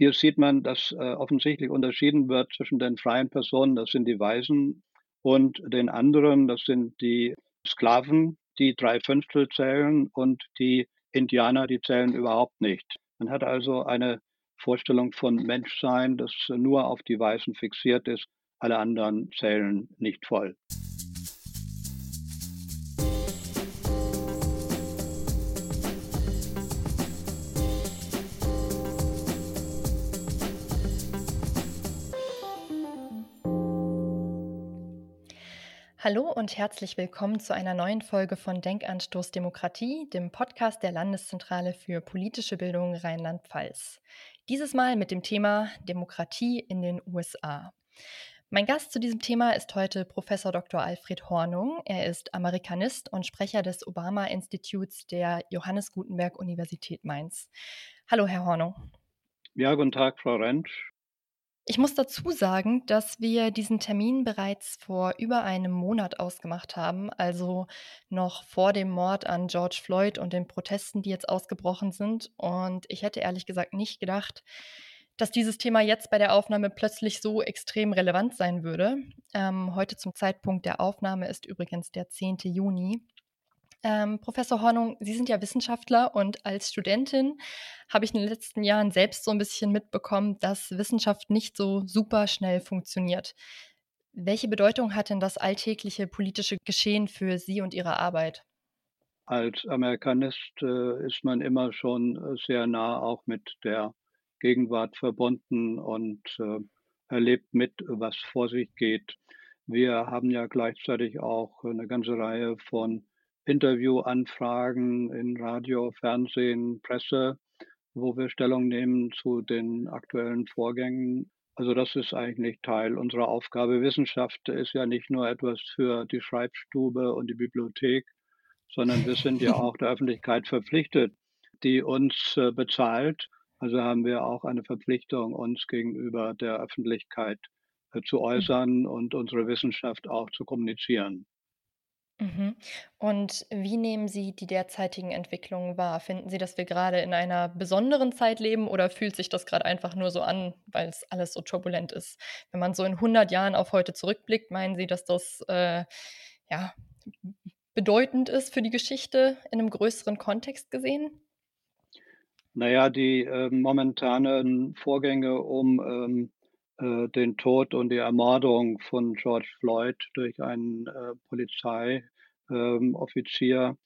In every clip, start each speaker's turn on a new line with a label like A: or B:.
A: Hier sieht man, dass äh, offensichtlich unterschieden wird zwischen den freien Personen, das sind die Weisen, und den anderen, das sind die Sklaven, die drei Fünftel zählen und die Indianer, die zählen überhaupt nicht. Man hat also eine Vorstellung von Menschsein, das nur auf die Weißen fixiert ist. Alle anderen zählen nicht voll.
B: Hallo und herzlich willkommen zu einer neuen Folge von Denkanstoß Demokratie, dem Podcast der Landeszentrale für politische Bildung Rheinland-Pfalz. Dieses Mal mit dem Thema Demokratie in den USA. Mein Gast zu diesem Thema ist heute Professor Dr. Alfred Hornung. Er ist Amerikanist und Sprecher des Obama-Instituts der Johannes Gutenberg Universität Mainz. Hallo, Herr Hornung.
A: Ja, guten Tag, Frau Rentsch.
B: Ich muss dazu sagen, dass wir diesen Termin bereits vor über einem Monat ausgemacht haben, also noch vor dem Mord an George Floyd und den Protesten, die jetzt ausgebrochen sind. Und ich hätte ehrlich gesagt nicht gedacht, dass dieses Thema jetzt bei der Aufnahme plötzlich so extrem relevant sein würde. Ähm, heute zum Zeitpunkt der Aufnahme ist übrigens der 10. Juni. Ähm, Professor Hornung, Sie sind ja Wissenschaftler und als Studentin habe ich in den letzten Jahren selbst so ein bisschen mitbekommen, dass Wissenschaft nicht so super schnell funktioniert. Welche Bedeutung hat denn das alltägliche politische Geschehen für Sie und Ihre Arbeit?
A: Als Amerikanist äh, ist man immer schon äh, sehr nah auch mit der Gegenwart verbunden und äh, erlebt mit, was vor sich geht. Wir haben ja gleichzeitig auch eine ganze Reihe von Interviewanfragen in Radio, Fernsehen, Presse, wo wir Stellung nehmen zu den aktuellen Vorgängen. Also das ist eigentlich Teil unserer Aufgabe. Wissenschaft ist ja nicht nur etwas für die Schreibstube und die Bibliothek, sondern wir sind ja auch der Öffentlichkeit verpflichtet, die uns äh, bezahlt. Also haben wir auch eine Verpflichtung, uns gegenüber der Öffentlichkeit äh, zu äußern und unsere Wissenschaft auch zu kommunizieren.
B: Mhm. Und wie nehmen Sie die derzeitigen Entwicklungen wahr? Finden Sie, dass wir gerade in einer besonderen Zeit leben oder fühlt sich das gerade einfach nur so an, weil es alles so turbulent ist? Wenn man so in 100 Jahren auf heute zurückblickt, meinen Sie, dass das äh, ja, bedeutend ist für die Geschichte in einem größeren Kontext gesehen?
A: Naja, die äh, momentanen Vorgänge um ähm, äh, den Tod und die Ermordung von George Floyd durch einen äh, Polizeioffizier ähm,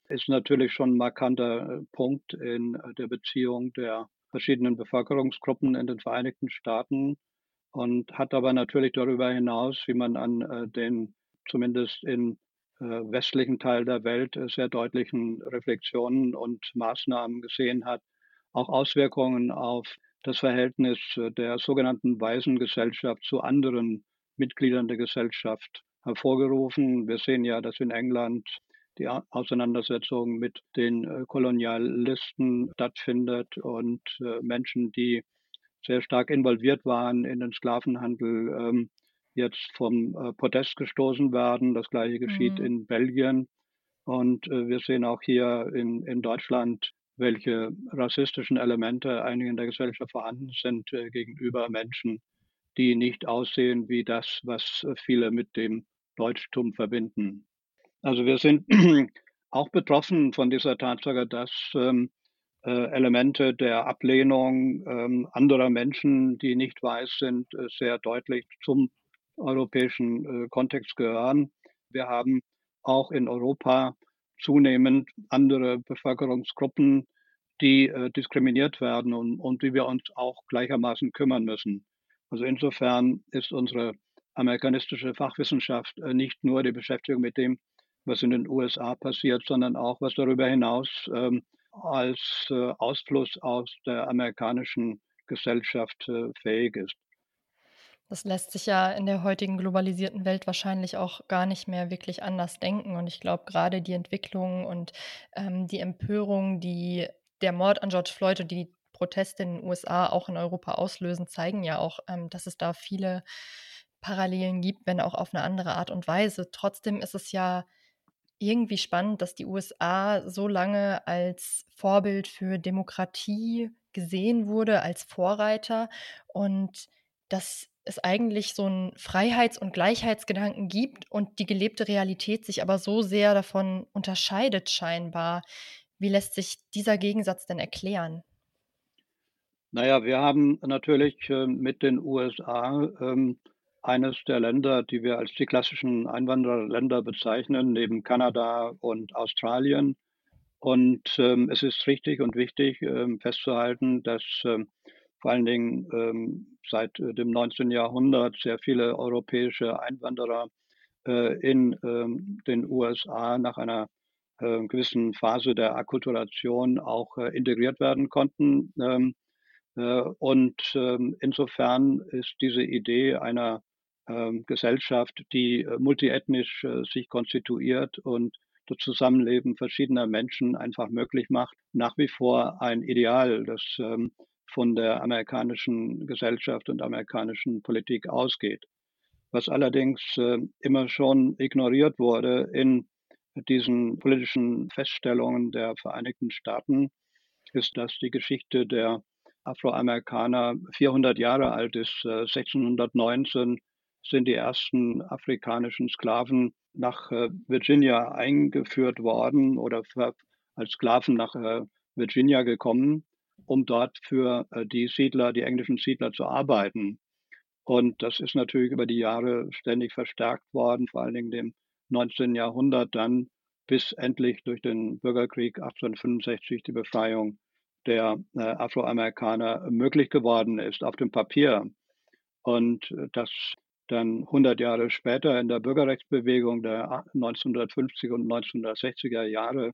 A: ist natürlich schon ein markanter äh, Punkt in äh, der Beziehung der verschiedenen Bevölkerungsgruppen in den Vereinigten Staaten und hat aber natürlich darüber hinaus, wie man an äh, den zumindest in äh, westlichen Teil der Welt sehr deutlichen Reflexionen und Maßnahmen gesehen hat, auch Auswirkungen auf das Verhältnis äh, der sogenannten Waisengesellschaft zu anderen Mitgliedern der Gesellschaft hervorgerufen. Wir sehen ja, dass in England die Auseinandersetzung mit den äh, Kolonialisten stattfindet und äh, Menschen, die sehr stark involviert waren in den Sklavenhandel, ähm, jetzt vom Protest gestoßen werden. Das gleiche geschieht mhm. in Belgien. Und wir sehen auch hier in, in Deutschland welche rassistischen Elemente eigentlich in der Gesellschaft vorhanden sind äh, gegenüber Menschen, die nicht aussehen wie das, was äh, viele mit dem Deutschtum verbinden. Also wir sind auch betroffen von dieser Tatsache, dass ähm, äh, Elemente der Ablehnung ähm, anderer Menschen, die nicht weiß sind, äh, sehr deutlich zum europäischen äh, Kontext gehören. Wir haben auch in Europa zunehmend andere Bevölkerungsgruppen, die äh, diskriminiert werden und, und die wir uns auch gleichermaßen kümmern müssen. Also insofern ist unsere amerikanistische Fachwissenschaft äh, nicht nur die Beschäftigung mit dem, was in den USA passiert, sondern auch, was darüber hinaus ähm, als äh, Ausfluss aus der amerikanischen Gesellschaft äh, fähig ist.
B: Das lässt sich ja in der heutigen globalisierten Welt wahrscheinlich auch gar nicht mehr wirklich anders denken. Und ich glaube, gerade die Entwicklung und ähm, die Empörung, die der Mord an George Floyd und die Proteste in den USA auch in Europa auslösen, zeigen ja auch, ähm, dass es da viele Parallelen gibt, wenn auch auf eine andere Art und Weise. Trotzdem ist es ja irgendwie spannend, dass die USA so lange als Vorbild für Demokratie gesehen wurde als Vorreiter und dass es eigentlich so einen Freiheits und Gleichheitsgedanken gibt und die gelebte Realität sich aber so sehr davon unterscheidet scheinbar. Wie lässt sich dieser Gegensatz denn erklären?
A: Na ja, wir haben natürlich, ähm, mit den USA, ähm, eines der Länder, die wir als die klassischen Einwandererländer bezeichnen, neben Kanada und Australien. Und, ähm, es ist richtig und wichtig, ähm, festzuhalten, dass, ähm, vor allen Dingen, ähm, seit, äh, dem 19. Jahrhundert sehr viele europäische Einwanderer, äh, in, ähm, den USA nach einer, äh, gewissen Phase der Akkulturation auch, äh, integriert werden konnten. Ähm, äh, und, insofern ist diese Idee einer, Gesellschaft, die, äh, multiethnisch, äh, sich konstituiert und das Zusammenleben verschiedener Menschen einfach möglich macht, nach wie vor ein Ideal, das, ähm, von der amerikanischen Gesellschaft und amerikanischen Politik ausgeht. Was allerdings, äh, immer schon ignoriert wurde in diesen politischen Feststellungen der Vereinigten Staaten, ist, dass die Geschichte der Afroamerikaner 400 Jahre alt ist. 1619 sind die ersten afrikanischen Sklaven nach äh, Virginia eingeführt worden oder als Sklaven nach äh, Virginia gekommen, um dort für äh, die Siedler, die englischen Siedler zu arbeiten. Und das ist natürlich über die Jahre ständig verstärkt worden, vor allen Dingen im 19. Jahrhundert dann, bis endlich durch den Bürgerkrieg 1865 die Befreiung der Afroamerikaner möglich geworden ist auf dem Papier. Und das dann 100 Jahre später in der Bürgerrechtsbewegung der 1950er und 1960er Jahre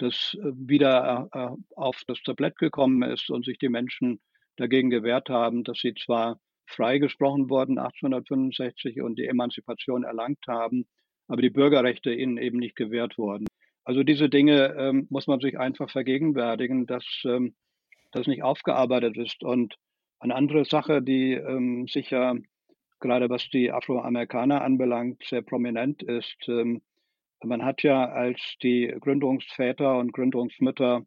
A: das äh, wieder äh, äh, auf das Tablett gekommen ist und sich die Menschen dagegen gewehrt haben, dass sie zwar freigesprochen wurden 1865 und die Emanzipation erlangt haben, aber die Bürgerrechte ihnen eben nicht gewährt wurden. Also diese Dinge ähm, muss man sich einfach vergegenwärtigen, dass ähm, das nicht aufgearbeitet ist. Und eine andere Sache, die ähm, sicher gerade was die Afroamerikaner anbelangt, sehr prominent ist. Ähm, man hat ja als die Gründungsväter und Gründungsmütter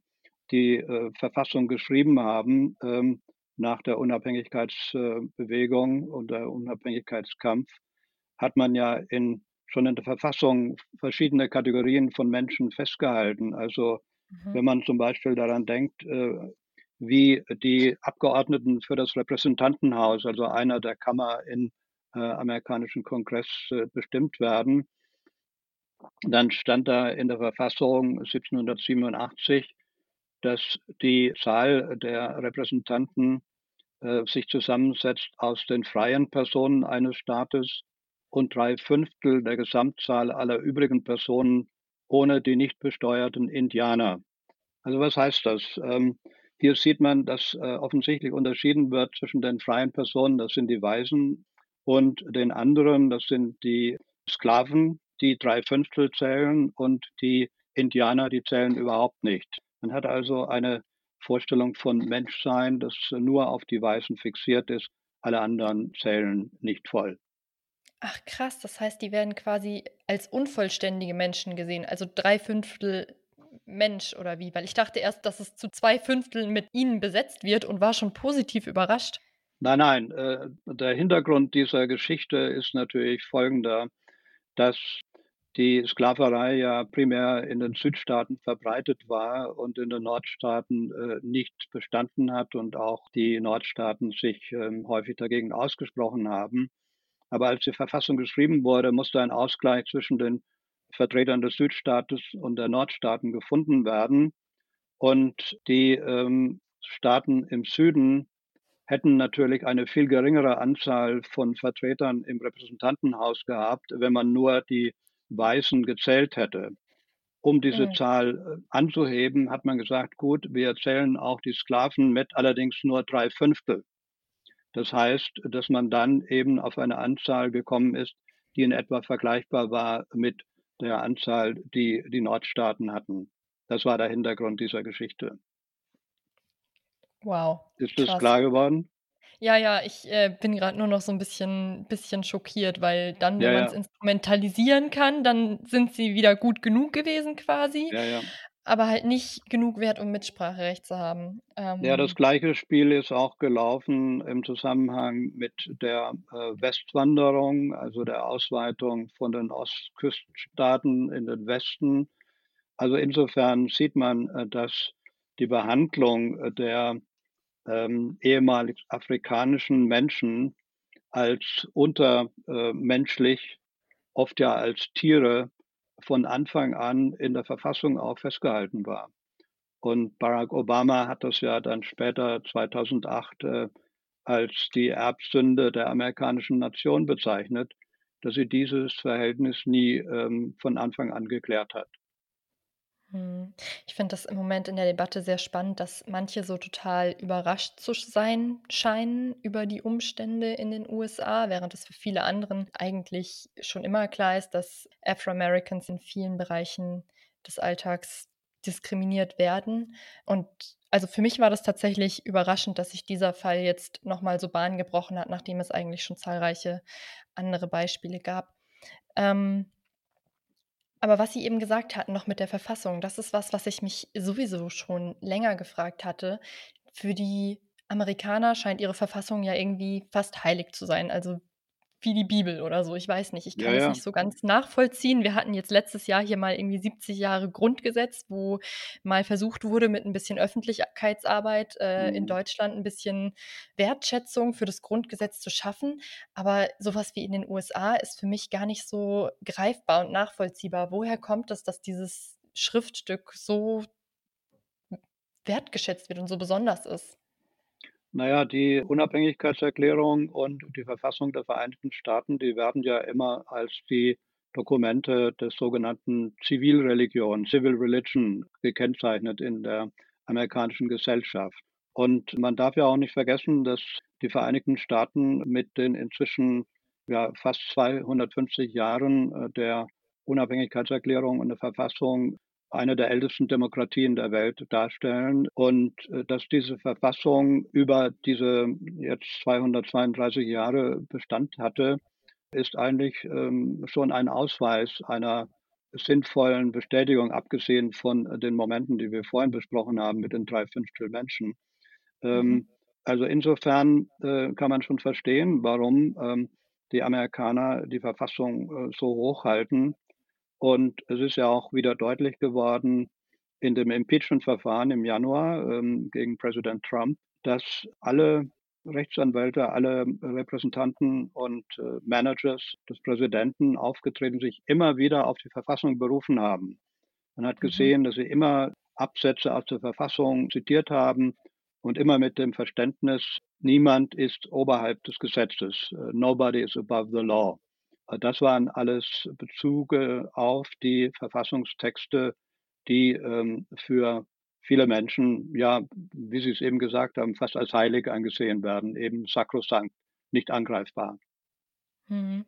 A: die äh, Verfassung geschrieben haben, ähm, nach der Unabhängigkeitsbewegung und der Unabhängigkeitskampf, hat man ja in, schon in der Verfassung verschiedene Kategorien von Menschen festgehalten. Also mhm. wenn man zum Beispiel daran denkt, äh, wie die Abgeordneten für das Repräsentantenhaus, also einer der Kammer in äh, amerikanischen Kongress äh, bestimmt werden. Dann stand da in der Verfassung 1787, dass die Zahl der Repräsentanten äh, sich zusammensetzt aus den freien Personen eines Staates und drei Fünftel der Gesamtzahl aller übrigen Personen ohne die nicht besteuerten Indianer. Also was heißt das? Ähm, hier sieht man, dass äh, offensichtlich unterschieden wird zwischen den freien Personen, das sind die Weißen, und den anderen, das sind die Sklaven, die drei Fünftel zählen und die Indianer, die zählen überhaupt nicht. Man hat also eine Vorstellung von Menschsein, das nur auf die Weißen fixiert ist. Alle anderen zählen nicht voll.
B: Ach krass, das heißt, die werden quasi als unvollständige Menschen gesehen, also drei Fünftel Mensch oder wie? Weil ich dachte erst, dass es zu zwei Fünfteln mit ihnen besetzt wird und war schon positiv überrascht.
A: Nein, nein, äh, der Hintergrund dieser Geschichte ist natürlich folgender, dass die Sklaverei ja primär in den Südstaaten verbreitet war und in den Nordstaaten äh, nicht bestanden hat und auch die Nordstaaten sich ähm, häufig dagegen ausgesprochen haben. Aber als die Verfassung geschrieben wurde, musste ein Ausgleich zwischen den Vertretern des Südstaates und der Nordstaaten gefunden werden. Und die ähm, Staaten im Süden hätten natürlich eine viel geringere Anzahl von Vertretern im Repräsentantenhaus gehabt, wenn man nur die Weißen gezählt hätte. Um diese mhm. Zahl äh, anzuheben, hat man gesagt, gut, wir zählen auch die Sklaven mit, allerdings nur drei Fünftel. Das heißt, dass man dann eben auf eine Anzahl gekommen ist, die in etwa vergleichbar war mit der Anzahl, die die Nordstaaten hatten. Das war der Hintergrund dieser Geschichte.
B: Wow.
A: Ist das klar geworden?
B: Ja, ja, ich, äh, bin gerade nur noch so ein bisschen bisschen schockiert, weil dann, wenn
A: Ja,
B: man es
A: ja.
B: instrumentalisieren kann, dann sind sie wieder gut genug gewesen quasi.
A: Ja, ja.
B: aber halt nicht genug wert, um Mitspracherecht zu haben.
A: Ja, das
B: Ähm
A: gleiche Spiel ist auch gelaufen im Zusammenhang mit der, äh, Westwanderung, also der Ausweitung von den Ostküstenstaaten in den Westen. Also, insofern sieht man, äh, dass die Behandlung, äh, der, ähm, ehemalig afrikanischen Menschen als unter äh, oft ja als Tiere von Anfang an in der Verfassung auch festgehalten war. Und Barack Obama hat das ja dann später 2008, äh, als die Erbsünde der amerikanischen Nation bezeichnet, dass sie dieses Verhältnis nie, ähm, von Anfang an geklärt hat.
B: Mhm. Ich finde das im Moment in der Debatte sehr spannend, dass manche so total überrascht zu sein scheinen über die Umstände in den USA, während es für viele anderen eigentlich schon immer klar ist, dass Afro-Americans in vielen Bereichen des Alltags diskriminiert werden. Und also für mich war das tatsächlich überraschend, dass sich dieser Fall jetzt noch mal so Bahn gebrochen hat, nachdem es eigentlich schon zahlreiche andere Beispiele gab. Ähm aber was Sie eben gesagt hatten noch mit der Verfassung, das ist was, was ich mich sowieso schon länger gefragt hatte. Für die Amerikaner scheint ihre Verfassung ja irgendwie fast heilig zu sein, also wie die Bibel oder so. Ich weiß nicht, ich
A: Ja,
B: kann es
A: ja.
B: nicht so ganz nachvollziehen. Wir hatten jetzt letztes Jahr hier mal irgendwie 70 Jahre Grundgesetz, wo mal versucht wurde, mit ein bisschen Öffentlichkeitsarbeit, äh, in
A: Mhm.
B: Deutschland ein bisschen Wertschätzung für das Grundgesetz zu schaffen. Aber sowas wie in den USA ist für mich gar nicht so greifbar und nachvollziehbar. Woher kommt es, dass dieses Schriftstück so wertgeschätzt wird und so besonders ist?
A: Na ja, die Unabhängigkeitserklärung und die Verfassung der Vereinigten Staaten, die werden ja immer als die Dokumente des sogenannten Zivilreligion, Civil Religion, gekennzeichnet in der amerikanischen Gesellschaft. Und man darf ja auch nicht vergessen, dass die Vereinigten Staaten mit den inzwischen, ja, fast 250 Jahren, äh, der Unabhängigkeitserklärung und der Verfassung eine der ältesten Demokratien der Welt darstellen und, äh, dass diese Verfassung über diese jetzt 232 Jahre Bestand hatte, ist eigentlich, ähm, schon ein Ausweis einer sinnvollen Bestätigung, abgesehen von, den Momenten, die wir vorhin besprochen haben mit den 3/5 Menschen.
B: Mhm.
A: Ähm, also insofern, äh, kann man schon verstehen, warum, ähm, die Amerikaner die Verfassung, äh, so hochhalten. Und es ist ja auch wieder deutlich geworden in dem Impeachment-Verfahren im Januar, ähm, gegen Präsident Trump, dass alle Rechtsanwälte, alle Repräsentanten und, äh, Managers des Präsidenten aufgetreten sich immer wieder auf die Verfassung berufen haben. Man hat
B: Mhm.
A: gesehen, dass sie immer Absätze aus der Verfassung zitiert haben und immer mit dem Verständnis: „Niemand ist oberhalb des Gesetzes. Äh, nobody is above the law.“ Äh, das waren alles Bezüge auf die Verfassungstexte, die, ähm, für viele Menschen, ja, wie Sie es eben gesagt haben, fast als heilig angesehen werden, eben sakrosankt, nicht angreifbar.
B: Mhm.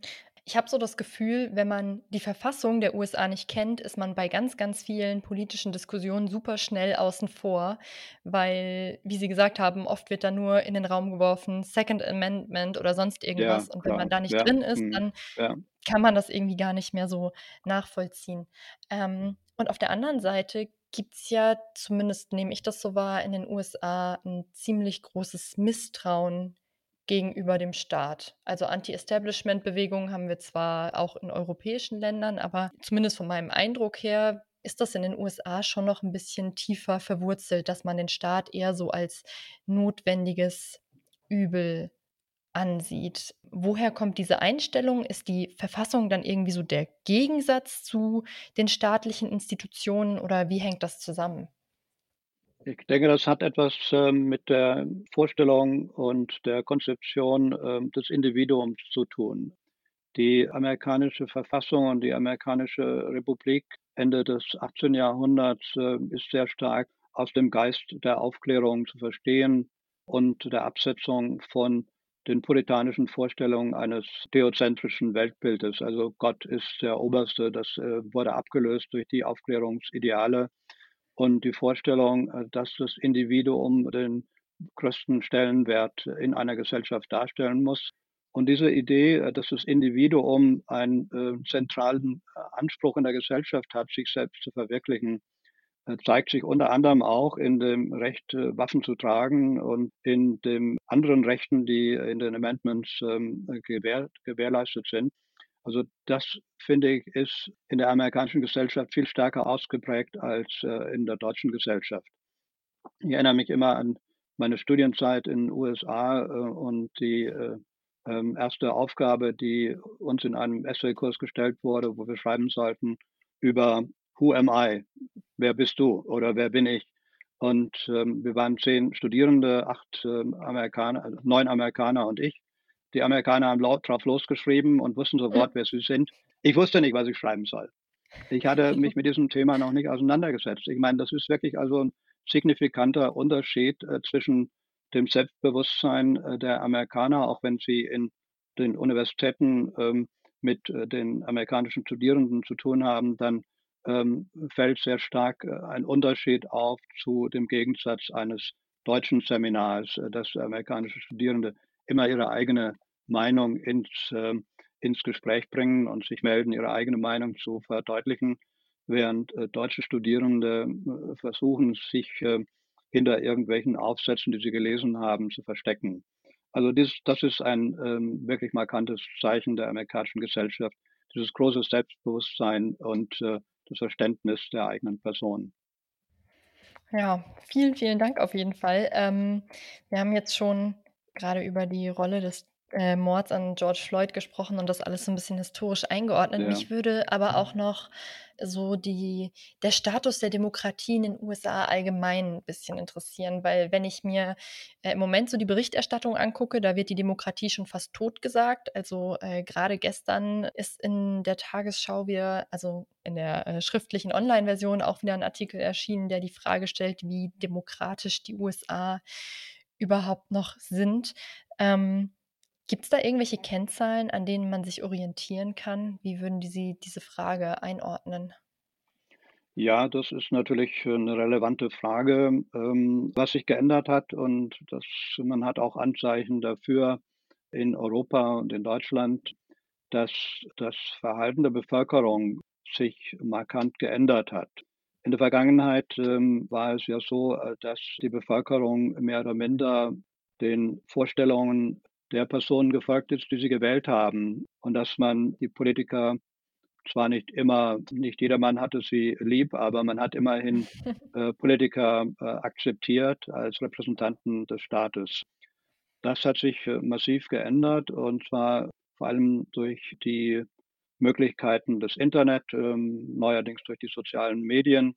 B: Ich habe so das Gefühl, wenn man die Verfassung der USA nicht kennt, ist man bei ganz, ganz vielen politischen Diskussionen super schnell außen vor, weil, wie Sie gesagt haben, oft wird da nur in den Raum geworfen, Second Amendment oder sonst
A: Ja,
B: irgendwas. Und wenn man da nicht
A: Ja,
B: drin ist,
A: mhm.
B: dann
A: Ja.
B: kann man das irgendwie gar nicht mehr so nachvollziehen. Ähm, und auf der anderen Seite gibt's ja, zumindest nehme ich das so wahr, in den USA 'n ziemlich großes Misstrauen gegenüber dem Staat. Also, Anti-Establishment-Bewegungen haben wir zwar auch in europäischen Ländern, aber zumindest von meinem Eindruck her ist das in den USA schon noch 'n bisschen tiefer verwurzelt, dass man den Staat eher so als notwendiges Übel ansieht. Woher kommt diese Einstellung? Ist die Verfassung dann irgendwie so der Gegensatz zu den staatlichen Institutionen oder wie hängt das zusammen?
A: Ich denke, das hat etwas, ähm, mit der Vorstellung und der Konzeption, ähm, des Individuums zu tun. Die amerikanische Verfassung und die amerikanische Republik Ende des 18. Jahrhunderts, äh, ist sehr stark aus dem Geist der Aufklärung zu verstehen und der Absetzung von den puritanischen Vorstellungen eines theozentrischen Weltbildes. Also Gott ist der Oberste, das, äh, wurde abgelöst durch die Aufklärungsideale und die Vorstellung, äh, dass das Individuum den größten Stellenwert in einer Gesellschaft darstellen muss. Und diese Idee, äh, dass das Individuum einen, äh, zentralen, Anspruch in der Gesellschaft hat, sich selbst zu verwirklichen, zeigt sich unter anderem auch in dem Recht, Waffen zu tragen und in den anderen Rechten, die in den Amendments ähm, gewähr, gewährleistet sind. Also das, finde ich, ist in der amerikanischen Gesellschaft viel stärker ausgeprägt als äh, in der deutschen Gesellschaft. Ich erinnere mich immer an meine Studienzeit in den USA äh, und die äh, ähm, erste Aufgabe, die uns in einem Essay-Kurs gestellt wurde, wo wir schreiben sollten über Who am I? Wer bist du oder wer bin ich? Und ähm, wir waren zehn Studierende, acht ähm, Amerikaner, also neun Amerikaner und ich. Die Amerikaner haben laut drauf losgeschrieben und wussten sofort, wer sie sind. Ich wusste nicht, was ich schreiben soll. Ich hatte mich mit diesem Thema noch nicht auseinandergesetzt. Ich meine, das ist wirklich also ein signifikanter Unterschied äh, zwischen dem Selbstbewusstsein äh, der Amerikaner, auch wenn sie in den Universitäten ähm, mit äh, den amerikanischen Studierenden zu tun haben, dann ähm, fällt sehr stark äh, ein Unterschied auf zu dem Gegensatz eines deutschen Seminars, äh, dass amerikanische Studierende immer ihre eigene Meinung ins, äh, ins Gespräch bringen und sich melden, ihre eigene Meinung zu verdeutlichen, während äh, deutsche Studierende äh, versuchen, sich äh, hinter irgendwelchen Aufsätzen, die sie gelesen haben, zu verstecken. Also das, das ist ein ähm, wirklich markantes Zeichen der amerikanischen Gesellschaft, dieses große Selbstbewusstsein und äh, das Verständnis der eigenen Person.
B: Ja, vielen, vielen Dank auf jeden Fall. Ähm, wir haben jetzt schon gerade über die Rolle des äh, Mords an George Floyd gesprochen und das alles so ein bisschen historisch eingeordnet.
A: Ja.
B: Mich würde aber auch noch so die der Status der Demokratie in den USA allgemein ein bisschen interessieren, weil wenn ich mir, äh, im Moment so die Berichterstattung angucke, da wird die Demokratie schon fast totgesagt. Also, äh, grade gestern ist in der Tagesschau wieder also, in der, äh, schriftlichen Online-Version auch wieder ein Artikel erschienen, der die Frage stellt, wie demokratisch die USA überhaupt noch sind. Ähm Gibt es da irgendwelche Kennzahlen, an denen man sich orientieren kann? Wie würden Sie diese Frage einordnen?
A: Ja, das ist natürlich eine relevante Frage, ähm, was sich geändert hat und das man hat auch Anzeichen dafür in Europa und in Deutschland, dass das Verhalten der Bevölkerung sich markant geändert hat. In der Vergangenheit, ähm, war es ja so, äh, dass die Bevölkerung mehr oder minder den Vorstellungen der Person gefolgt ist, die sie gewählt haben und dass man die Politiker zwar nicht immer, nicht jedermann hatte sie lieb, aber man hat immerhin äh, Politiker äh, akzeptiert als Repräsentanten des Staates. Das hat sich äh, massiv geändert und zwar vor allem durch die Möglichkeiten des Internet, ähm, neuerdings durch die sozialen Medien.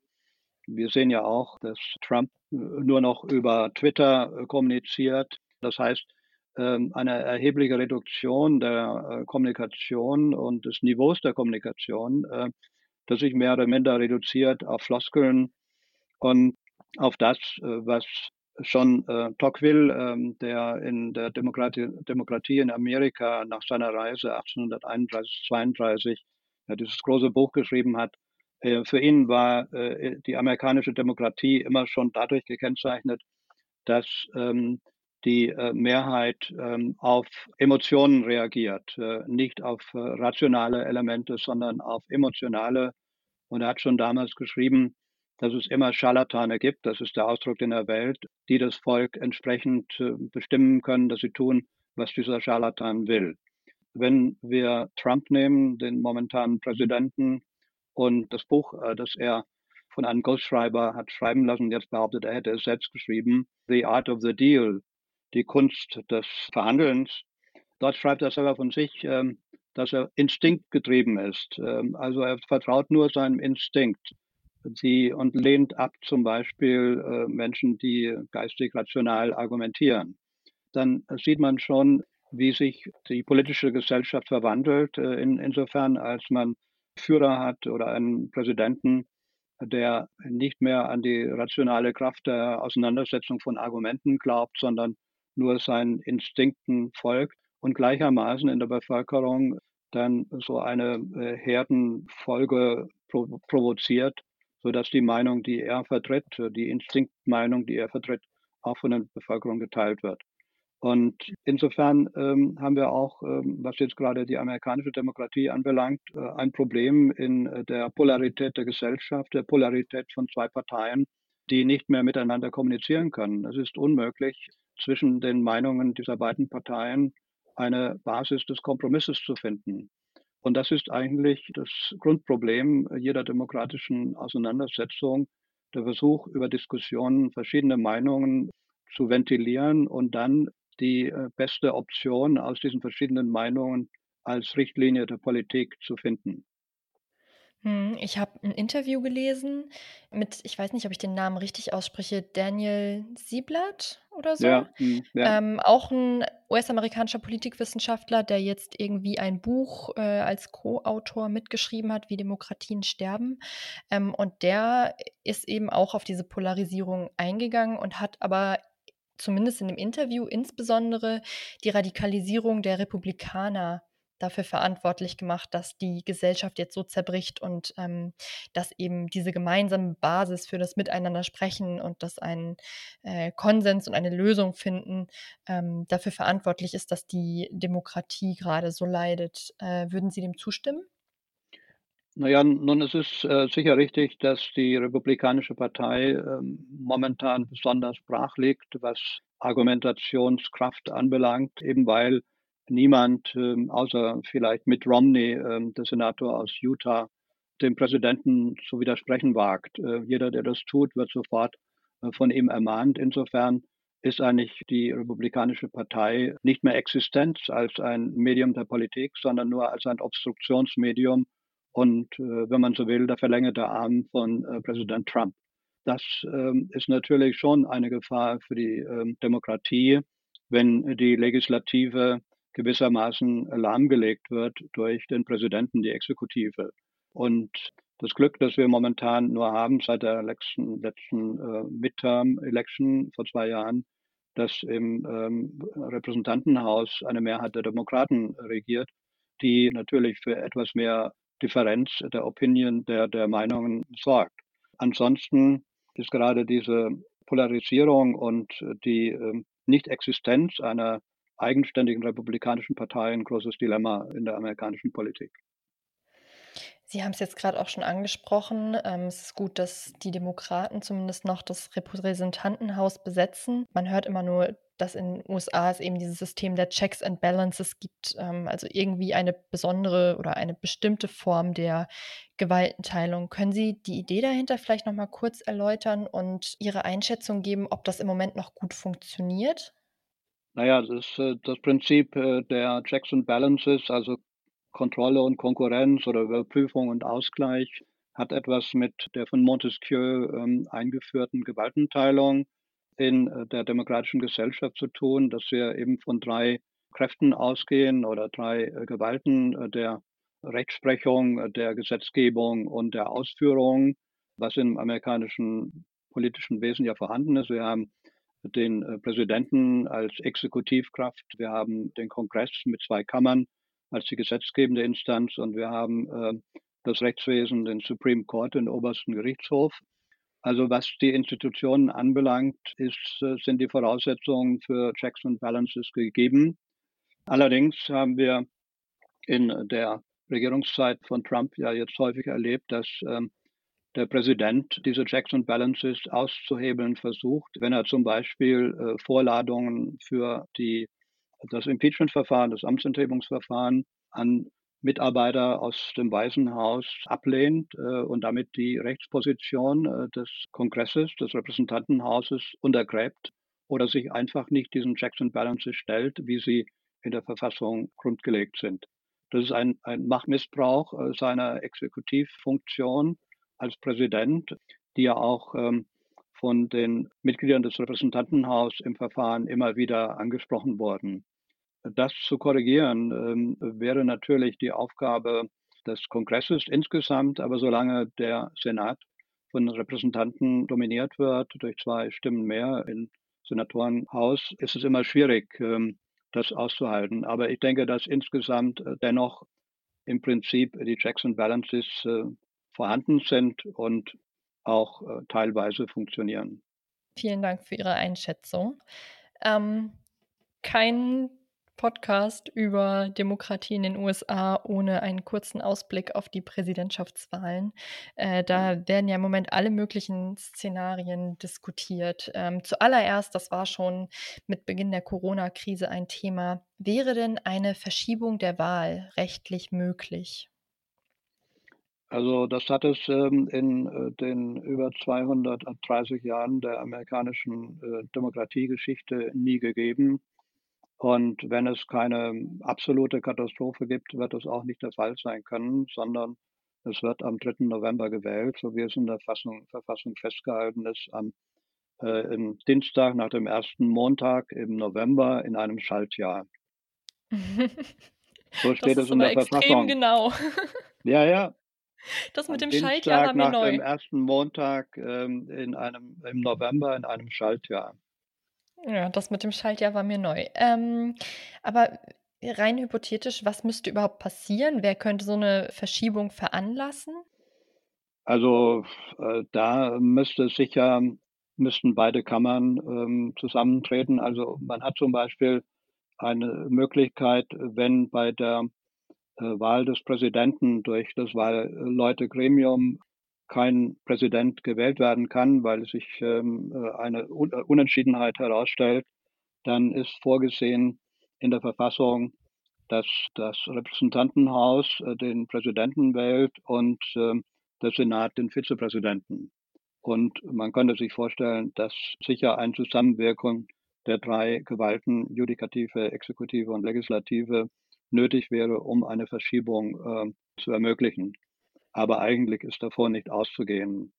A: Wir sehen ja auch, dass Trump äh, nur noch über Twitter äh, kommuniziert. Das heißt, eine erhebliche Reduktion der äh, Kommunikation und des Niveaus der Kommunikation, äh, das sich mehr oder minder reduziert auf Floskeln und auf das, äh, was schon Tocqueville, ähm, der in der Demokratie, Demokratie in Amerika nach seiner Reise 1831, 32 dieses große Buch geschrieben hat, für ihn war die amerikanische Demokratie immer schon dadurch gekennzeichnet, dass ähm, die äh, Mehrheit ähm, auf Emotionen reagiert, äh, nicht auf äh, rationale Elemente, sondern auf emotionale. Und er hat schon damals geschrieben, dass es immer Scharlatane gibt, das ist der Ausdruck in der Welt, die das Volk entsprechend bestimmen können, dass sie tun, was dieser Scharlatan will. Wenn wir Trump nehmen, den momentanen Präsidenten, und das Buch, das er von einem Ghostschreiber hat schreiben lassen, jetzt behauptet, er hätte es selbst geschrieben, The Art of the Deal, die Kunst des Verhandelns. Dort schreibt er selber von sich, ähm, dass er instinktgetrieben ist. Ähm, also er vertraut nur seinem Instinkt sie, und lehnt ab zum Beispiel äh, Menschen, die geistig rational argumentieren. Dann sieht man schon, wie sich die politische Gesellschaft verwandelt, äh, in, insofern als man Führer hat oder einen Präsidenten, der nicht mehr an die rationale Kraft der Auseinandersetzung von Argumenten glaubt, sondern nur seinen Instinkten folgt und gleichermaßen in der Bevölkerung dann so eine äh, Herdenfolge provo provoziert, sodass die Meinung, die er vertritt, die Instinktmeinung, die er vertritt, auch von der Bevölkerung geteilt wird. Und insofern ähm, haben wir auch, ähm, was jetzt gerade die amerikanische Demokratie anbelangt, äh, ein Problem in äh, der Polarität der Gesellschaft, der Polarität von zwei Parteien, die nicht mehr miteinander kommunizieren können. Es ist unmöglich, zwischen den Meinungen dieser beiden Parteien eine Basis des Kompromisses zu finden. Und das ist eigentlich das Grundproblem jeder demokratischen Auseinandersetzung, der Versuch, über Diskussionen verschiedene Meinungen zu ventilieren und dann die äh, beste Option aus diesen verschiedenen Meinungen als Richtlinie der Politik zu finden.
B: Hm, ich habe ein Interview gelesen mit ich weiß nicht, ob ich den Namen richtig ausspreche, Daniel Sieblatt oder so.
A: Ja, mhm, ja.
B: Ähm, auch ein US-amerikanischer Politikwissenschaftler, der jetzt irgendwie ein Buch, äh, als Co-Autor mitgeschrieben hat, „Wie Demokratien sterben“. Ähm, und der ist eben auch auf diese Polarisierung eingegangen und hat aber zumindest in dem Interview insbesondere die Radikalisierung der Republikaner dafür verantwortlich gemacht, dass die Gesellschaft jetzt so zerbricht und ähm, dass eben diese gemeinsame Basis für das Miteinander sprechen und das einen äh, Konsens und eine Lösung finden ähm, dafür verantwortlich ist, dass die Demokratie gerade so leidet. Äh, würden Sie dem zustimmen?
A: Naja, nun es ist äh, sicher richtig, dass die Republikanische Partei ähm, momentan besonders brach liegt, was Argumentationskraft anbelangt, eben weil niemand, ähm, außer vielleicht Mitt Romney, ähm, der Senator aus Utah, dem Präsidenten zu widersprechen wagt. Äh, jeder, der das tut, wird sofort äh, von ihm ermahnt. Insofern ist eigentlich die Republikanische Partei nicht mehr existent als ein Medium der Politik, sondern nur als ein Obstruktionsmedium und, äh, wenn man so will, der verlängerte Arm von Präsident Trump. Das ähm, ist natürlich schon eine Gefahr für die Demokratie, wenn die Legislative gewissermaßen lahmgelegt wird durch den Präsidenten, die Exekutive. Und das Glück, das wir momentan nur haben seit der letzten, letzten äh, Midterm-Election vor zwei Jahren, dass im ähm, Repräsentantenhaus eine Mehrheit der Demokraten regiert, die natürlich für etwas mehr Differenz der Opinion, der, der Meinungen sorgt. Ansonsten ist gerade diese Polarisierung und die äh, Nicht-Existenz einer eigenständigen republikanischen Partei ein großes Dilemma in der amerikanischen Politik.
B: Sie haben es jetzt gerade auch schon angesprochen. Ähm, es ist gut, dass die Demokraten zumindest noch das Repräsentantenhaus besetzen. Man hört immer nur, dass in den USA es eben dieses System der Checks and Balances gibt, ähm, also irgendwie eine besondere oder eine bestimmte Form der Gewaltenteilung. Können Sie die Idee dahinter vielleicht noch mal kurz erläutern und Ihre Einschätzung geben, ob das im Moment noch gut funktioniert?
A: Naja, das äh, das Prinzip äh, der Checks and Balances, also Kontrolle und Konkurrenz oder Überprüfung und Ausgleich, hat etwas mit der von Montesquieu ähm, eingeführten Gewaltenteilung in äh, der demokratischen Gesellschaft zu tun, dass wir eben von drei Kräften ausgehen oder drei Gewalten der Rechtsprechung, der Gesetzgebung und der Ausführung, was im amerikanischen politischen Wesen ja vorhanden ist. Wir haben den äh, Präsidenten als Exekutivkraft. Wir haben den Kongress mit zwei Kammern als die gesetzgebende Instanz und wir haben äh, das Rechtswesen, den Supreme Court, den obersten Gerichtshof. Also was die Institutionen anbelangt, ist, äh, sind die Voraussetzungen für Checks and Balances gegeben. Allerdings haben wir in der Regierungszeit von Trump ja jetzt häufig erlebt, dass ähm, der Präsident diese Checks and Balances auszuhebeln versucht, wenn er zum Beispiel äh, Vorladungen für die, das Impeachment-Verfahren, das Amtsenthebungsverfahren an Mitarbeiter aus dem Weißen Haus ablehnt äh, und damit die Rechtsposition äh, des Kongresses, des Repräsentantenhauses untergräbt oder sich einfach nicht diesen Checks and Balances stellt, wie sie in der Verfassung grundgelegt sind. Das ist ein, ein Machtmissbrauch seiner Exekutivfunktion als Präsident, die ja auch ähm, von den Mitgliedern des Repräsentantenhauses im Verfahren immer wieder angesprochen worden. Das zu korrigieren ähm, wäre natürlich die Aufgabe des Kongresses insgesamt, aber solange der Senat von Repräsentanten dominiert wird durch zwei Stimmen mehr im Senatorenhaus, ist es immer schwierig, ähm, das auszuhalten. Aber ich denke, dass insgesamt äh, dennoch im Prinzip die Checks and Balances äh, vorhanden sind und auch äh, teilweise funktionieren.
B: Vielen Dank für Ihre Einschätzung. Ähm, keinen Podcast über Demokratie in den USA ohne einen kurzen Ausblick auf die Präsidentschaftswahlen. Äh, da werden ja im Moment alle möglichen Szenarien diskutiert. Ähm, zuallererst, das war schon mit Beginn der Corona-Krise ein Thema, wäre denn eine Verschiebung der Wahl rechtlich möglich?
A: Also das hat es ähm, in äh, den über 230 Jahren der amerikanischen äh, Demokratiegeschichte nie gegeben. Und wenn es keine absolute Katastrophe gibt, wird es auch nicht der Fall sein können, sondern es wird am 3. November gewählt, so wie es in der Fassung, Verfassung festgehalten ist, am äh, im Dienstag nach dem ersten Montag im November in einem Schaltjahr. So steht
B: das
A: es in der Verfassung.
B: genau.
A: Ja, ja,
B: Das mit
A: am
B: dem Schaltjahr war mir
A: nach
B: neu.
A: dem ersten Montag ähm, in einem, im November in einem Schaltjahr.
B: Ja, das mit dem Schaltjahr war mir neu. Ähm, aber rein hypothetisch, was müsste überhaupt passieren? Wer könnte so eine Verschiebung veranlassen?
A: Also äh, da müsste sicher, müssten beide Kammern ähm, zusammentreten. Also man hat zum Beispiel eine Möglichkeit, wenn bei der Wahl des Präsidenten durch das Wahlleutegremium kein Präsident gewählt werden kann, weil sich ähm, äh, eine äh, Unentschiedenheit herausstellt, dann ist vorgesehen in der Verfassung, dass das Repräsentantenhaus äh, den Präsidenten wählt und äh, der Senat den Vizepräsidenten. Und man könnte sich vorstellen, dass sicher eine Zusammenwirkung der drei Gewalten, Judikative, Exekutive und Legislative, nötig wäre, um eine Verschiebung äh, zu ermöglichen. Aber eigentlich ist davon nicht auszugehen.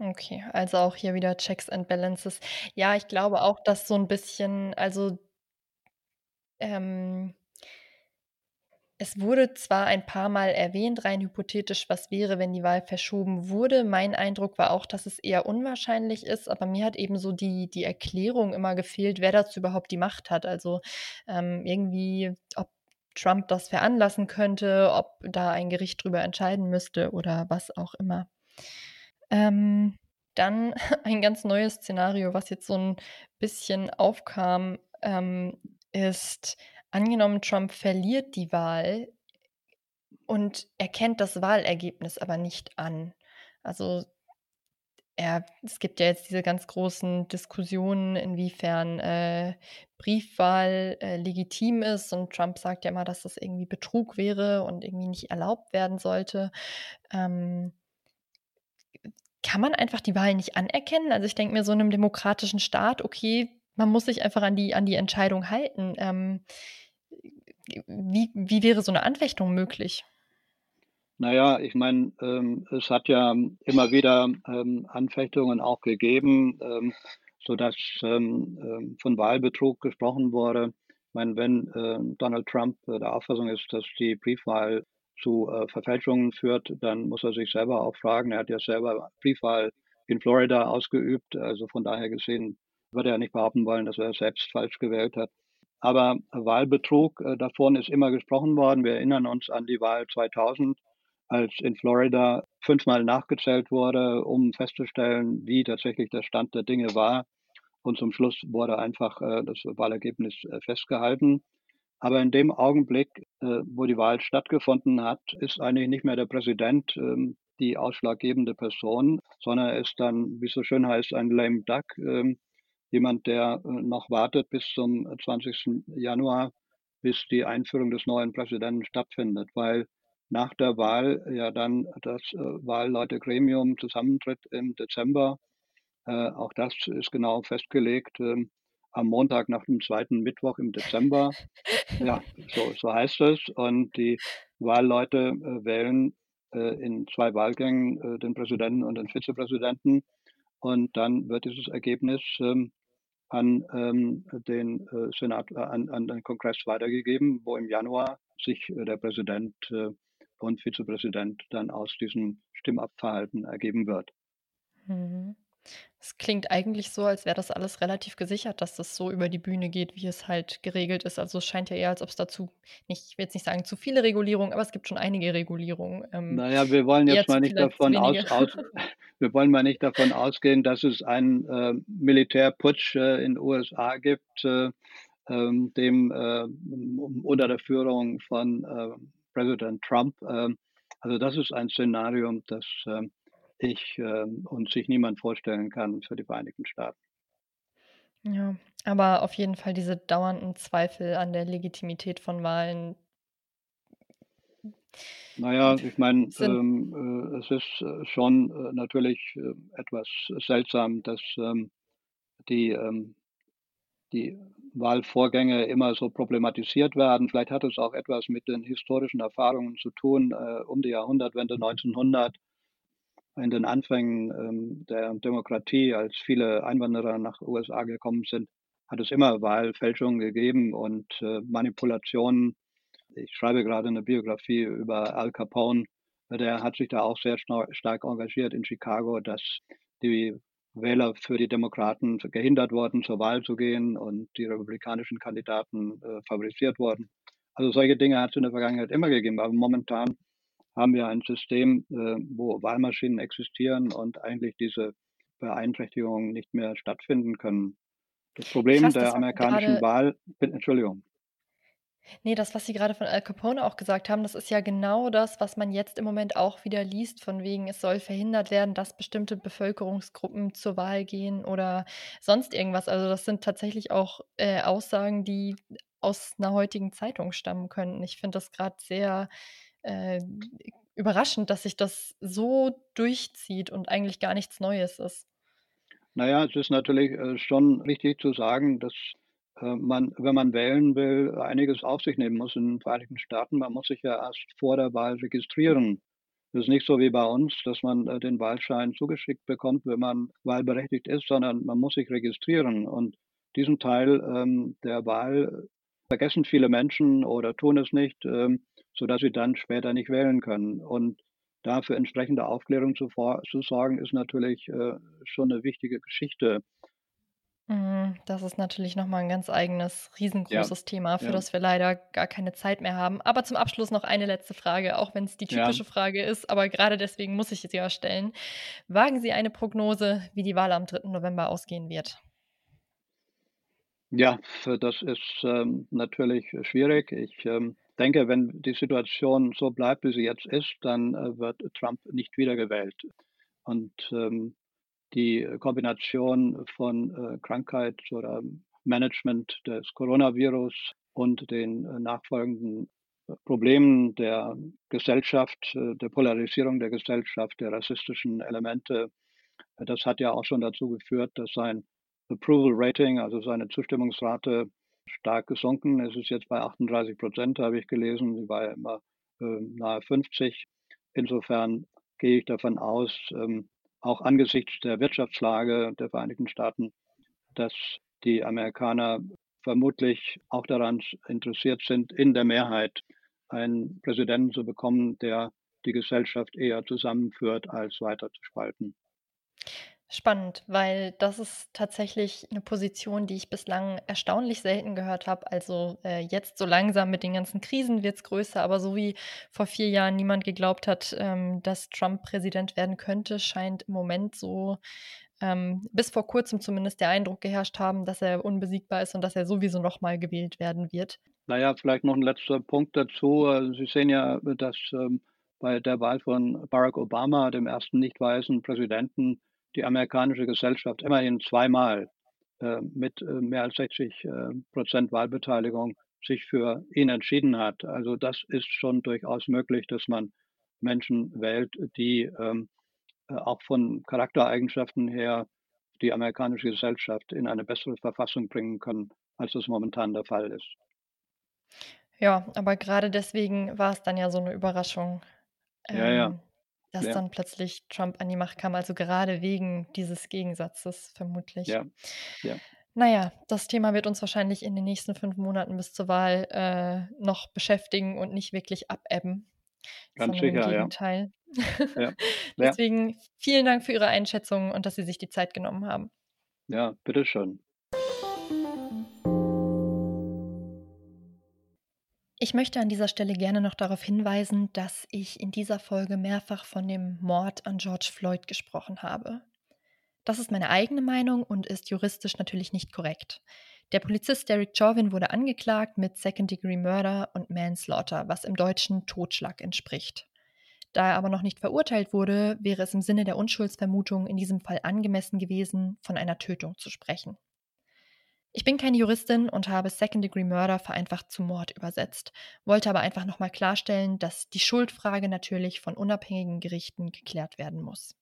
B: Okay, also auch hier wieder Checks and Balances. Ja, ich glaube auch, dass so ein bisschen also ähm Es wurde zwar ein paar Mal erwähnt, rein hypothetisch, was wäre, wenn die Wahl verschoben wurde. Mein Eindruck war auch, dass es eher unwahrscheinlich ist, aber mir hat eben so die die Erklärung immer gefehlt, wer dazu überhaupt die Macht hat. Also, ähm, irgendwie, ob Trump das veranlassen könnte, ob da ein Gericht drüber entscheiden müsste oder was auch immer. Ähm, dann ein ganz neues Szenario, was jetzt so ein bisschen aufkam, ähm, ist Angenommen, Trump verliert die Wahl und erkennt das Wahlergebnis aber nicht an. Also, er es gibt ja jetzt diese ganz großen Diskussionen, inwiefern, äh, Briefwahl, äh, legitim ist und Trump sagt ja immer, dass das irgendwie Betrug wäre und irgendwie nicht erlaubt werden sollte. Ähm kann man einfach die Wahl nicht anerkennen? Also, ich denke mir so in 'nem demokratischen Staat, okay, man muss sich einfach an die an die Entscheidung halten. Ähm, wie wie wäre so 'ne Anfechtung möglich?
A: Na ja, ich meine, ähm, es hat ja immer wieder, ähm, Anfechtungen auch gegeben, ähm, sodass, ähm, ähm, von Wahlbetrug gesprochen wurde. Ich meine, wenn, ähm, Donald Trump, äh, der Auffassung ist, dass die Briefwahl zu, äh, Verfälschungen führt, dann muss er sich selber auch fragen. Er hat ja selber Briefwahl in Florida ausgeübt, also von daher gesehen würde er nicht behaupten wollen, dass er selbst falsch gewählt hat. Aber Wahlbetrug, äh, davon ist immer gesprochen worden. Wir erinnern uns an die Wahl 2000, als in Florida fünfmal nachgezählt wurde, um festzustellen, wie tatsächlich der Stand der Dinge war. Und zum Schluss wurde einfach äh, das Wahlergebnis äh, festgehalten. Aber in dem Augenblick, äh, wo die Wahl stattgefunden hat, ist eigentlich nicht mehr der Präsident ähm, die ausschlaggebende Person, sondern er ist dann, wie es so schön heißt, ein lame duck, ähm, jemand, der äh, noch wartet bis zum 20. Januar, bis die Einführung des neuen Präsidenten stattfindet, weil nach der Wahl ja dann das äh, Wahlleutegremium zusammentritt im Dezember. Äh, auch das ist genau festgelegt ähm, am Montag nach dem zweiten Mittwoch im Dezember. Ja, so, so heißt es. Und die Wahlleute äh, wählen äh, in zwei Wahlgängen äh, den Präsidenten und den Vizepräsidenten. Und dann wird dieses Ergebnis ähm, an ähm, den äh, Senat, äh, an, an den Kongress weitergegeben, wo im Januar sich äh, der Präsident äh, und Vizepräsident dann aus diesem Stimmabverhalten ergeben wird.
B: Mhm. Es klingt eigentlich so, als wäre das alles relativ gesichert, dass das so über die Bühne geht, wie es halt geregelt ist. Also, es scheint ja eher, als ob es dazu nicht ich will jetzt nicht sagen zu viele Regulierungen, aber es gibt schon einige Regulierungen, ähm,
A: Naja, wir wollen jetzt mal nicht davon aus, aus wir wollen mal nicht davon ausgehen, dass es einen äh, Militärputsch äh, in USA gibt. Äh, ähm, dem äh, unter der Führung von äh, Präsident Trump. Ähm, also das ist ein Szenario, das äh, ich äh, und sich niemand vorstellen kann für die Vereinigten Staaten.
B: Ja, aber auf jeden Fall diese dauernden Zweifel an der Legitimität von Wahlen.
A: Naja, ich meine, ähm, äh, es ist äh, schon äh, natürlich äh, etwas seltsam, dass ähm, die ähm, die Wahlvorgänge immer so problematisiert werden. Vielleicht hat es auch etwas mit den historischen Erfahrungen zu tun, äh, um die Jahrhundertwende 1900 in den Anfängen ähm, der Demokratie, als viele Einwanderer nach USA gekommen sind, hat es immer Wahlfälschungen gegeben und äh, Manipulationen. Ich schreibe gerade eine Biografie über Al Capone. Der hat sich da auch sehr stark engagiert in Chicago, dass die Wähler für die Demokraten gehindert worden, zur Wahl zu gehen und die republikanischen Kandidaten äh, favorisiert worden. Also solche Dinge hat es in der Vergangenheit immer gegeben, aber momentan haben wir ein System, äh, wo Wahlmaschinen existieren und eigentlich diese Beeinträchtigungen nicht mehr stattfinden können. Das Problem der amerikanischen Wahl, Entschuldigung,
B: Ne, das, was Sie gerade von Al Capone auch gesagt haben, das ist ja genau das, was man jetzt im Moment auch wieder liest, von wegen, es soll verhindert werden, dass bestimmte Bevölkerungsgruppen zur Wahl gehen oder sonst irgendwas. Also, das sind tatsächlich auch, äh, Aussagen, die aus einer heutigen Zeitung stammen könnten. Ich finde das gerade sehr, äh, überraschend, dass sich das so durchzieht und eigentlich gar nichts Neues ist.
A: naja, es ist natürlich äh, schon richtig zu sagen, dass man, wenn man wählen will, einiges auf sich nehmen muss in den Vereinigten Staaten. Man muss sich ja erst vor der Wahl registrieren. Das ist nicht so wie bei uns, dass man äh, den Wahlschein zugeschickt bekommt, wenn man wahlberechtigt ist, sondern man muss sich registrieren. Und diesen Teil ähm, der Wahl vergessen viele Menschen oder tun es nicht, ähm, sodass sie dann später nicht wählen können. Und dafür entsprechende Aufklärung zu, zu sorgen, ist natürlich äh, schon eine wichtige Geschichte.
B: Mhm, das ist natürlich noch mal 'n ganz eigenes,
A: Ja,
B: riesengroßes Thema, für
A: ja,
B: das wir leider gar keine Zeit mehr haben. Aber zum Abschluss noch eine letzte Frage, auch wenn es die
A: ja.
B: typische Frage ist, aber gerade deswegen muss ich sie ja stellen. Wagen Sie eine Prognose, wie die Wahl am 3. November ausgehen wird?
A: Ja, f das ist, ähm, natürlich schwierig. Ich, ähm, denke, wenn die Situation so bleibt, wie sie jetzt ist, dann, äh, wird Trump nicht wiedergewählt. Und, ähm, die Kombination von, äh, Krankheit oder Management des Coronavirus und den, äh, nachfolgenden, äh, Problemen der Gesellschaft, der Polarisierung der Gesellschaft, der rassistischen Elemente, das hat ja auch schon dazu geführt, dass sein Approval Rating, also seine Zustimmungsrate stark gesunken. Es ist jetzt bei 38 Prozent, habe ich gelesen. Sie war ja immer äh, nahe 50. Insofern gehe ich davon aus, ähm, auch angesichts der Wirtschaftslage der Vereinigten Staaten, dass die Amerikaner vermutlich auch daran interessiert sind, in der Mehrheit einen Präsidenten zu bekommen, der die Gesellschaft eher zusammenführt, als weiter zu spalten.
B: Spannend, weil das ist tatsächlich eine Position, die ich bislang erstaunlich selten gehört habe. Also, äh, jetzt so langsam mit den ganzen Krisen wird es größer, aber so wie vor 4 Jahren niemand geglaubt hat, ähm, dass Trump Präsident werden könnte, scheint im Moment so, ähm, bis vor Kurzem zumindest der Eindruck geherrscht haben, dass er unbesiegbar ist und dass er sowieso noch mal gewählt werden wird.
A: Naja, vielleicht noch ein letzter Punkt dazu. Äh, Sie sehen ja, dass ähm, bei der Wahl von Barack Obama, dem ersten nicht weißen Präsidenten, die amerikanische Gesellschaft immerhin zweimal äh, mit äh, mehr als 60 äh, Prozent Wahlbeteiligung sich für ihn entschieden hat. Also das ist schon durchaus möglich, dass man Menschen wählt, die ähm, äh, auch von Charaktereigenschaften her die amerikanische Gesellschaft in eine bessere Verfassung bringen können, als das momentan der Fall ist.
B: Ja, aber gerade deswegen war es dann ja so eine Überraschung,
A: Ja, ja,
B: ähm, dass
A: ja,
B: dann plötzlich Trump an die Macht kam, also gerade wegen dieses Gegensatzes vermutlich.
A: ja, ja,
B: Na ja, das Thema wird uns wahrscheinlich in den nächsten 5 Monaten bis zur Wahl, äh, noch beschäftigen und nicht wirklich abebben,
A: ganz
B: im
A: sicher, ja,
B: Gegenteil.
A: ja, ja,
B: Deswegen vielen Dank für Ihre Einschätzung und dass Sie sich die Zeit genommen haben.
A: ja, bitteschön.
B: Ich möchte an dieser Stelle gerne noch darauf hinweisen, dass ich in dieser Folge mehrfach von dem Mord an George Floyd gesprochen habe. Das ist meine eigene Meinung und ist juristisch natürlich nicht korrekt. Der Polizist Derek Chauvin wurde angeklagt mit Second-Degree Murder und Manslaughter, was im Deutschen Totschlag entspricht. Da er aber noch nicht verurteilt wurde, wäre es im Sinne der Unschuldsvermutung in diesem Fall angemessen gewesen, von einer Tötung zu sprechen. Ich bin keine Juristin und habe Second-Degree Murder vereinfacht zu Mord übersetzt, wollte aber einfach nochmal klarstellen, dass die Schuldfrage natürlich von unabhängigen Gerichten geklärt werden muss.